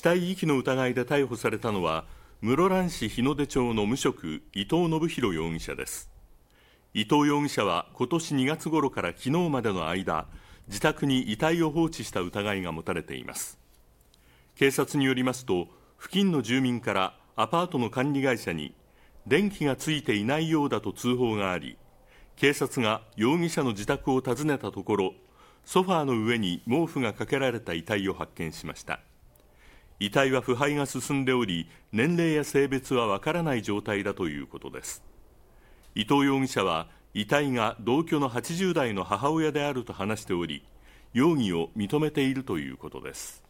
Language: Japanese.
死体遺棄の疑いで逮捕されたのは室蘭市日の出町の無職伊藤信弘容疑者です。伊藤容疑者は今年2月頃から昨日までの間自宅に遺体を放置した疑いが持たれています。警察によりますと付近の住民からアパートの管理会社に電気がついていないようだと通報があり警察が容疑者の自宅を訪ねたところソファーの上に毛布がかけられた遺体を発見しました。遺体は腐敗が進んでおり年齢や性別はわからない状態だということです。伊藤容疑者は遺体が同居の80代の母親であると話しており容疑を認めているということです。